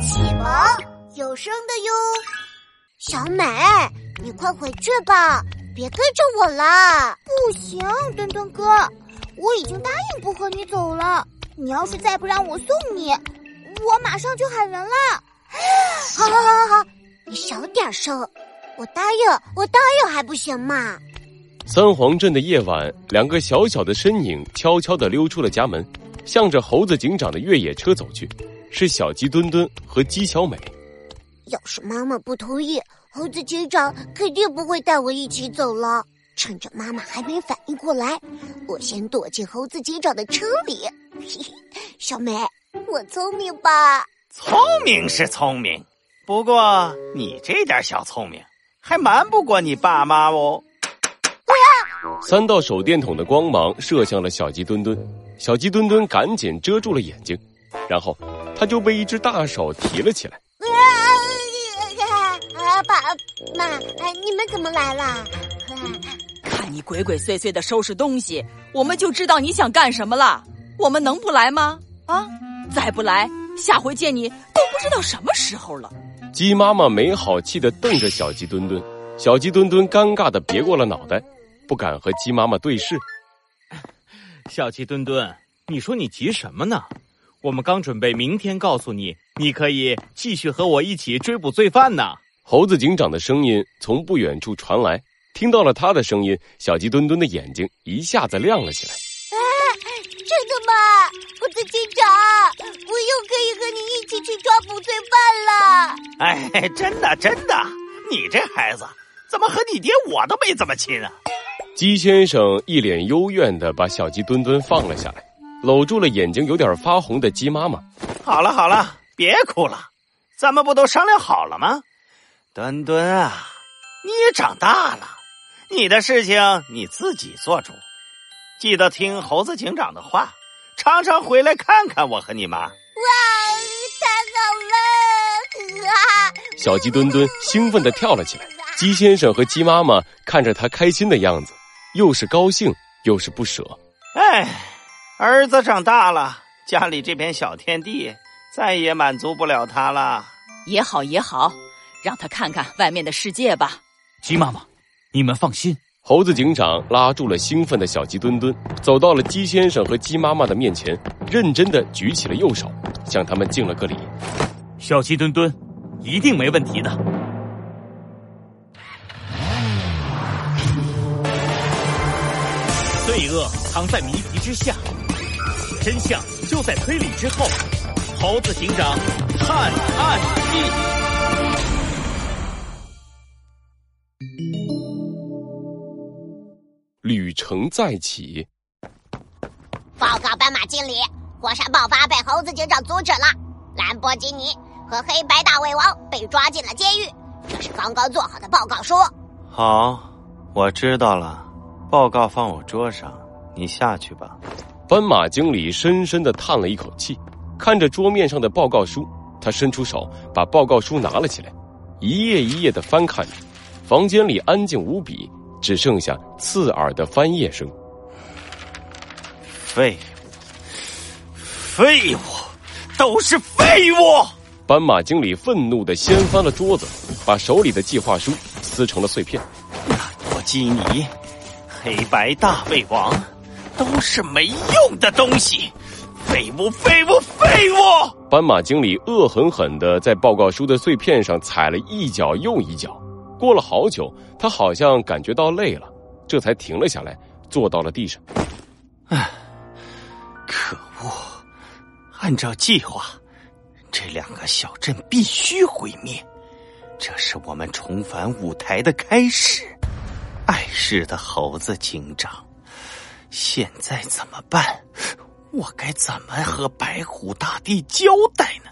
启蒙有声的哟。小美，你快回去吧，别跟着我了。不行，墩墩哥，我已经答应不和你走了。你要是再不让我送你，我马上就喊人了。好好好好好，你小点声，我答应，我答应还不行吗？三皇镇的夜晚，两个小小的身影悄悄地溜出了家门，向着猴子警长的越野车走去。是小鸡墩墩和鸡小美。要是妈妈不同意，猴子警长肯定不会带我一起走了。趁着妈妈还没反应过来，我先躲进猴子警长的车里。嘿嘿小美，我聪明吧？聪明是聪明，不过你这点小聪明还瞒不过你爸妈哦。三道手电筒的光芒射向了小鸡墩墩，小鸡墩墩赶紧遮住了眼睛，然后他就被一只大手提了起来。啊，爸妈，你们怎么来了？看你鬼鬼祟祟的收拾东西，我们就知道你想干什么了。我们能不来吗？啊，再不来，下回见你都不知道什么时候了。鸡妈妈没好气的瞪着小鸡墩墩，小鸡墩墩尴尬的别过了脑袋。不敢和鸡妈妈对视。小鸡墩墩，你说你急什么呢？我们刚准备明天告诉你，你可以继续和我一起追捕罪犯呢。猴子警长的声音从不远处传来，听到了他的声音，小鸡墩墩的眼睛一下子亮了起来。啊，真的吗？猴子警长，我又可以和你一起去抓捕罪犯了。哎，真的真的，你这孩子怎么和你爹我都没怎么亲啊？鸡先生一脸幽怨的把小鸡墩墩放了下来，搂住了眼睛有点发红的鸡妈妈。好了好了，别哭了，咱们不都商量好了吗？墩墩啊，你也长大了，你的事情你自己做主，记得听猴子警长的话，常常回来看看我和你妈。哇，太好了！啊！小鸡墩墩兴奋地跳了起来。鸡先生和鸡妈妈看着他开心的样子。又是高兴又是不舍，哎，儿子长大了，家里这片小天地再也满足不了他了。也好也好，让他看看外面的世界吧。鸡妈妈，你们放心。猴子警长拉住了兴奋的小鸡墩墩，走到了鸡先生和鸡妈妈的面前，认真的举起了右手，向他们敬了个礼。小鸡墩墩，一定没问题的。罪恶藏在谜题之下，真相就在推理之后。猴子警长探案记，旅程再起。报告斑马经理，火山爆发被猴子警长阻止了，兰博基尼和黑白大胃王被抓进了监狱。这是刚刚做好的报告书。好，我知道了。报告放我桌上，你下去吧。斑马经理深深的叹了一口气，看着桌面上的报告书，他伸出手把报告书拿了起来，一页一页的翻看着。房间里安静无比，只剩下刺耳的翻页声。废物，废物，都是废物！斑马经理愤怒的掀翻了桌子，把手里的计划书撕成了碎片。兰博基尼。黑白大胃王都是没用的东西，废物，废物，废物！斑马经理恶狠狠的在报告书的碎片上踩了一脚又一脚。过了好久，他好像感觉到累了，这才停了下来，坐到了地上。唉，可恶！按照计划，这两个小镇必须毁灭，这是我们重返舞台的开始。碍事的猴子警长，现在怎么办？我该怎么和白虎大帝交代呢？